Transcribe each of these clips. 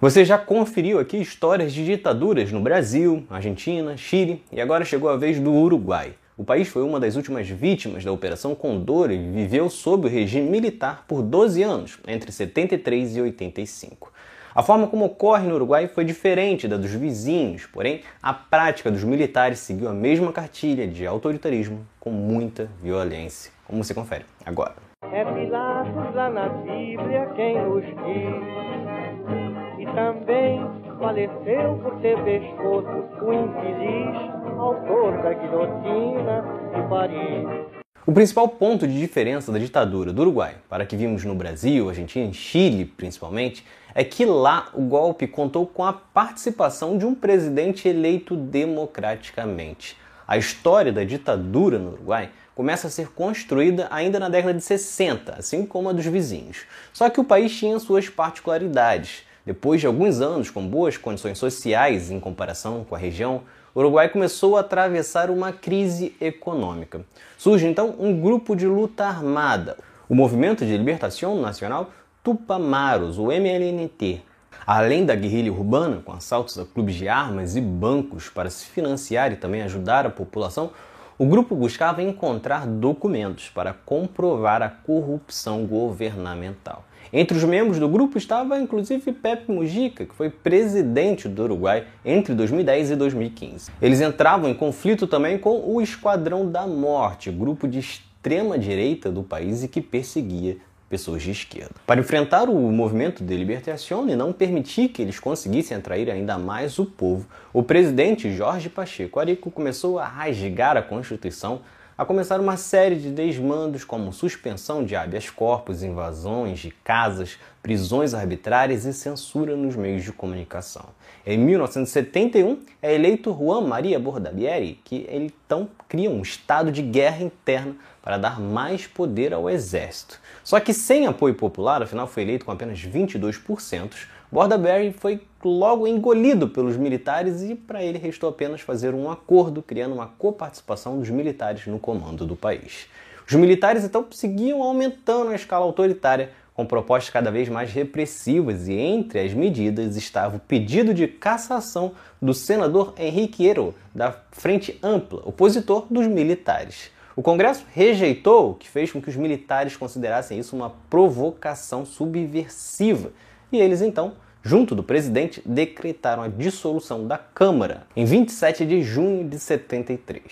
Você já conferiu aqui histórias de ditaduras no Brasil, Argentina, Chile e agora chegou a vez do Uruguai. O país foi uma das últimas vítimas da Operação Condor e viveu sob o regime militar por 12 anos, entre 73 e 85. A forma como ocorre no Uruguai foi diferente da dos vizinhos, porém a prática dos militares seguiu a mesma cartilha de autoritarismo com muita violência, como você confere agora. É e também faleceu por ter pescoço o infeliz autor da guilhotina de Paris. O principal ponto de diferença da ditadura do Uruguai para que vimos no Brasil, Argentina e Chile principalmente, é que lá o golpe contou com a participação de um presidente eleito democraticamente. A história da ditadura no Uruguai começa a ser construída ainda na década de 60, assim como a dos vizinhos. Só que o país tinha suas particularidades. Depois de alguns anos com boas condições sociais em comparação com a região, o Uruguai começou a atravessar uma crise econômica. Surge então um grupo de luta armada, o Movimento de Libertação Nacional Tupamaros, o MLNT. Além da guerrilha urbana, com assaltos a clubes de armas e bancos para se financiar e também ajudar a população, o grupo buscava encontrar documentos para comprovar a corrupção governamental. Entre os membros do grupo estava inclusive Pepe Mujica, que foi presidente do Uruguai entre 2010 e 2015. Eles entravam em conflito também com o Esquadrão da Morte, grupo de extrema direita do país e que perseguia pessoas de esquerda. Para enfrentar o movimento de libertação e não permitir que eles conseguissem atrair ainda mais o povo, o presidente Jorge Pacheco Arico começou a rasgar a Constituição a começar uma série de desmandos como suspensão de habeas corpus, invasões de casas, prisões arbitrárias e censura nos meios de comunicação. Em 1971 é eleito Juan Maria Bordabieri, que então cria um estado de guerra interna para dar mais poder ao exército. Só que sem apoio popular, afinal foi eleito com apenas 22%, Bordaberry foi logo engolido pelos militares e para ele restou apenas fazer um acordo criando uma coparticipação dos militares no comando do país. Os militares então seguiam aumentando a escala autoritária com propostas cada vez mais repressivas e entre as medidas estava o pedido de cassação do senador Henrique Ero, da Frente Ampla, opositor dos militares. O Congresso rejeitou, o que fez com que os militares considerassem isso uma provocação subversiva e eles então, junto do presidente, decretaram a dissolução da Câmara em 27 de junho de 73.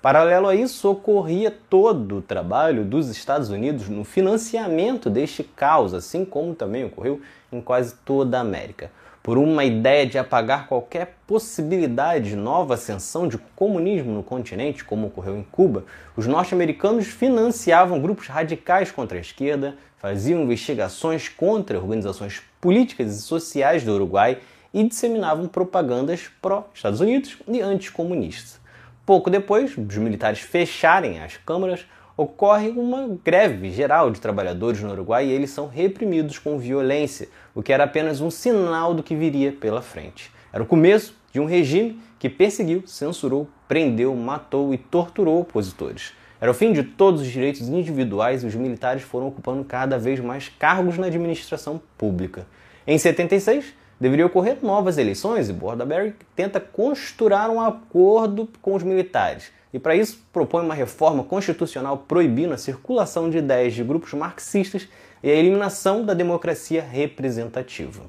Paralelo a isso, ocorria todo o trabalho dos Estados Unidos no financiamento deste caos, assim como também ocorreu em quase toda a América por uma ideia de apagar qualquer possibilidade de nova ascensão de comunismo no continente, como ocorreu em Cuba, os norte-americanos financiavam grupos radicais contra a esquerda, faziam investigações contra organizações políticas e sociais do Uruguai e disseminavam propagandas pró-Estados Unidos e anticomunistas. Pouco depois dos militares fecharem as câmaras, ocorre uma greve geral de trabalhadores no Uruguai e eles são reprimidos com violência, o que era apenas um sinal do que viria pela frente. Era o começo de um regime que perseguiu, censurou, prendeu, matou e torturou opositores. Era o fim de todos os direitos individuais e os militares foram ocupando cada vez mais cargos na administração pública. Em 76, deveria ocorrer novas eleições e Bordaberry tenta costurar um acordo com os militares e, para isso, propõe uma reforma constitucional proibindo a circulação de ideias de grupos marxistas e a eliminação da democracia representativa.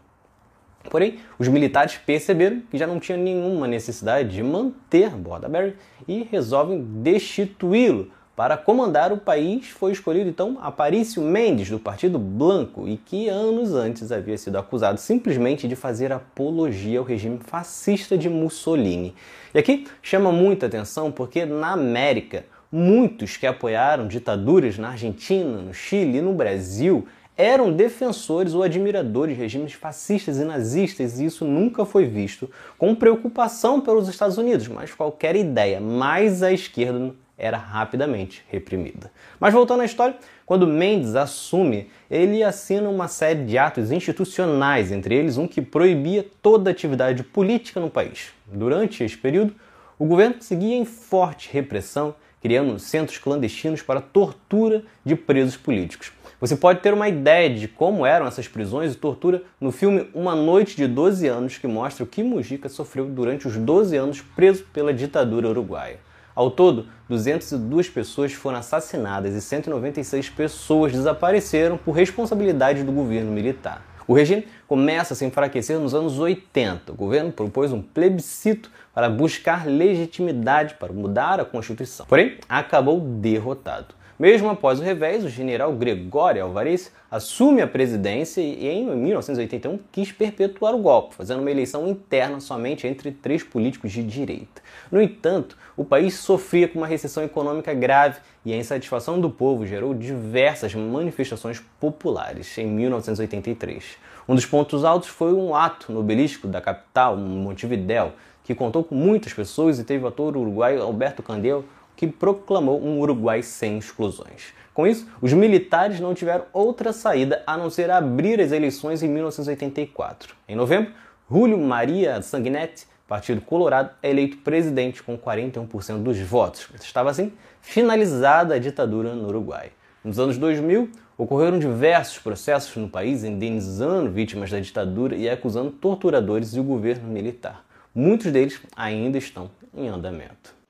Porém, os militares perceberam que já não tinha nenhuma necessidade de manter Bordaberry e resolvem destituí-lo, para comandar o país foi escolhido então Aparício Mendes, do Partido Blanco, e que anos antes havia sido acusado simplesmente de fazer apologia ao regime fascista de Mussolini. E aqui chama muita atenção porque na América, muitos que apoiaram ditaduras na Argentina, no Chile e no Brasil eram defensores ou admiradores de regimes fascistas e nazistas, e isso nunca foi visto com preocupação pelos Estados Unidos, mas qualquer ideia mais à esquerda era rapidamente reprimida. Mas voltando à história, quando Mendes assume, ele assina uma série de atos institucionais, entre eles um que proibia toda atividade política no país. Durante esse período, o governo seguia em forte repressão, criando centros clandestinos para tortura de presos políticos. Você pode ter uma ideia de como eram essas prisões e tortura no filme Uma Noite de 12 Anos, que mostra o que Mujica sofreu durante os 12 anos preso pela ditadura uruguaia. Ao todo, 202 pessoas foram assassinadas e 196 pessoas desapareceram por responsabilidade do governo militar. O regime começa a se enfraquecer nos anos 80. O governo propôs um plebiscito para buscar legitimidade para mudar a Constituição. Porém, acabou derrotado. Mesmo após o revés, o general Gregório Alvarez assume a presidência e em 1981 quis perpetuar o golpe, fazendo uma eleição interna somente entre três políticos de direita. No entanto, o país sofria com uma recessão econômica grave e a insatisfação do povo gerou diversas manifestações populares em 1983. Um dos pontos altos foi um ato no obelisco da capital, Montevidéu, que contou com muitas pessoas e teve o ator uruguaio Alberto Candel que proclamou um Uruguai sem exclusões. Com isso, os militares não tiveram outra saída a não ser abrir as eleições em 1984. Em novembro, Julio Maria Sanguinetti, Partido Colorado, é eleito presidente com 41% dos votos. Estava assim finalizada a ditadura no Uruguai. Nos anos 2000, ocorreram diversos processos no país indenizando vítimas da ditadura e acusando torturadores e o governo militar. Muitos deles ainda estão em andamento.